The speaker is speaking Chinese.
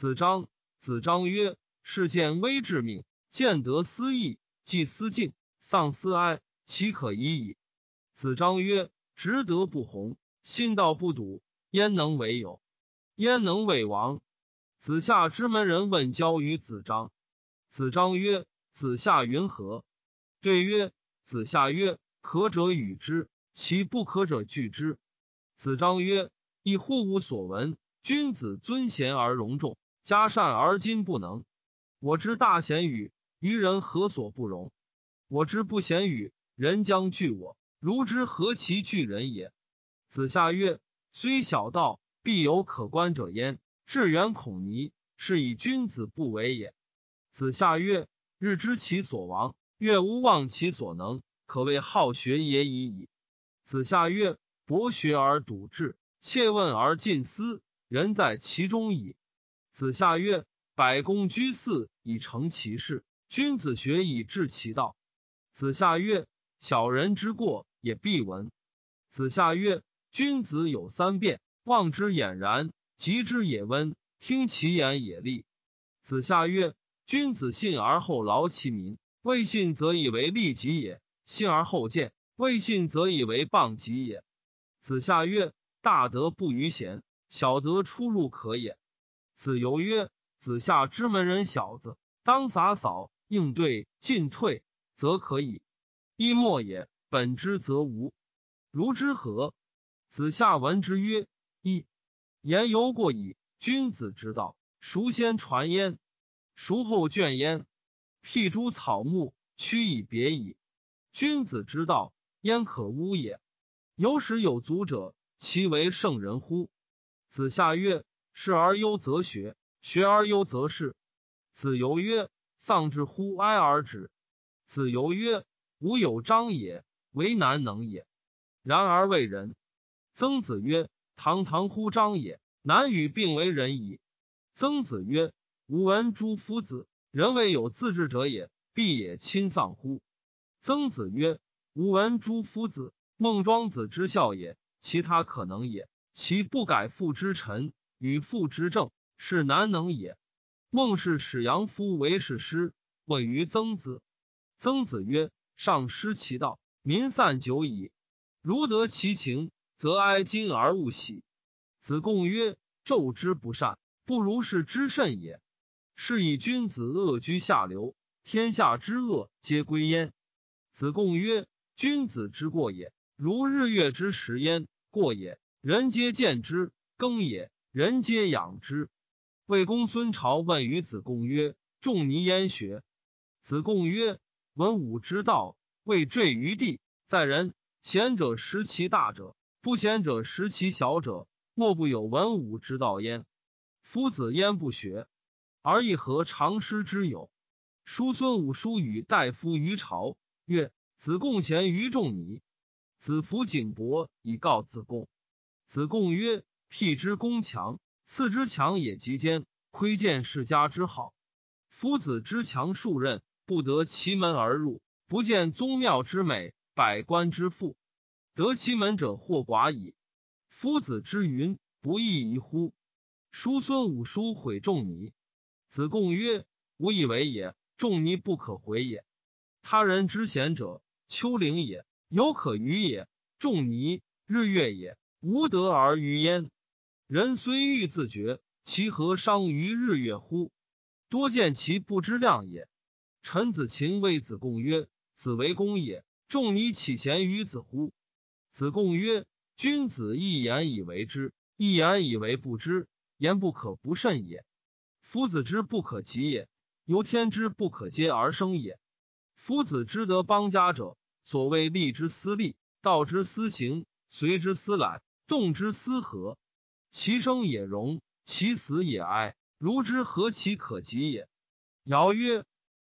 子张，子张曰：“事见微致命，见得思义，既思敬，丧思哀，岂可已矣？”子张曰：“直德不弘，信道不笃，焉能为有？焉能为王？”子夏之门人问交于子张，子张曰：“子夏云何？”对曰：“子夏曰：可者与之，其不可者拒之。”子张曰：“亦乎无所闻。君子尊贤而容众，嘉善而今不能。我之大贤与，于人何所不容？我之不贤与，人将惧我，如之何其惧人也？”子夏曰：“虽小道，必有可观者焉。至远恐泥，是以君子不为也。”子夏曰：“日知其所亡，月无忘其所能，可谓好学也已矣。”子夏曰。博学而笃志，切问而近思，人在其中矣。子夏曰：“百公居肆以成其事，君子学以治其道。”子夏曰：“小人之过也必闻。”子夏曰：“君子有三变：望之俨然，及之也温，听其言也利。”子夏曰：“君子信而后劳其民，未信则以为利己也；信而后见，未信则以为谤己也。”子夏曰：“大德不于贤，小德出入可也。”子游曰：“子夏之门人小子，当洒扫应对进退，则可以。一莫也，本之则无。如之何？”子夏闻之曰：“一言犹过矣。君子之道，孰先传焉？孰后倦焉？辟诸草木，屈以别矣。君子之道，焉可污也？”有始有足者，其为圣人乎？子夏曰：“事而优则学，学而优则仕。”子游曰：“丧之乎哀而止。”子游曰：“吾有章也，为难能也。然而为人。”曾子曰：“堂堂乎章也，难与并为人矣。”曾子曰：“吾闻诸夫子，人未有自治者也，必也亲丧乎？”曾子曰：“吾闻诸夫子。”孟庄子之孝也，其他可能也。其不改父之臣，与父之政，是难能也。孟氏使杨夫为士师，问于曾子。曾子曰：“上失其道，民散久矣。如得其情，则哀今而勿喜。”子贡曰：“纣之不善，不如是之甚也。是以君子恶居下流，天下之恶皆归焉。”子贡曰：“君子之过也。”如日月之食焉，过也；人皆见之，耕也；人皆养之。魏公孙朝问于子贡曰：“仲尼焉学？”子贡曰：“文武之道，未坠于地，在人。贤者识其大者，不贤者识其小者，莫不有文武之道焉。夫子焉不学，而亦何长师之有？”叔孙武叔与大夫于朝曰：“子贡贤于仲尼。”子服景伯以告子贡。子贡曰：“辟之宫墙，次之强也极坚，窥见世家之好。夫子之强数任，不得其门而入，不见宗庙之美，百官之富，得其门者或寡矣。夫子之云，不亦宜乎？”叔孙武叔毁仲尼。子贡曰：“吾以为也。仲尼不可回也。他人之贤者，丘陵也。”犹可与也，仲尼日月也，无德而于焉。人虽欲自绝，其何伤于日月乎？多见其不知量也。陈子勤谓子贡曰：“子为公也，仲尼岂贤于子乎？”子贡曰：“君子一言以为之，一言以为不知，言不可不慎也。夫子之不可及也，由天之不可接而生也。夫子之得邦家者。”所谓利之私利，道之私行，随之私来，动之私和。其生也荣，其死也哀。如之何其可及也？尧曰：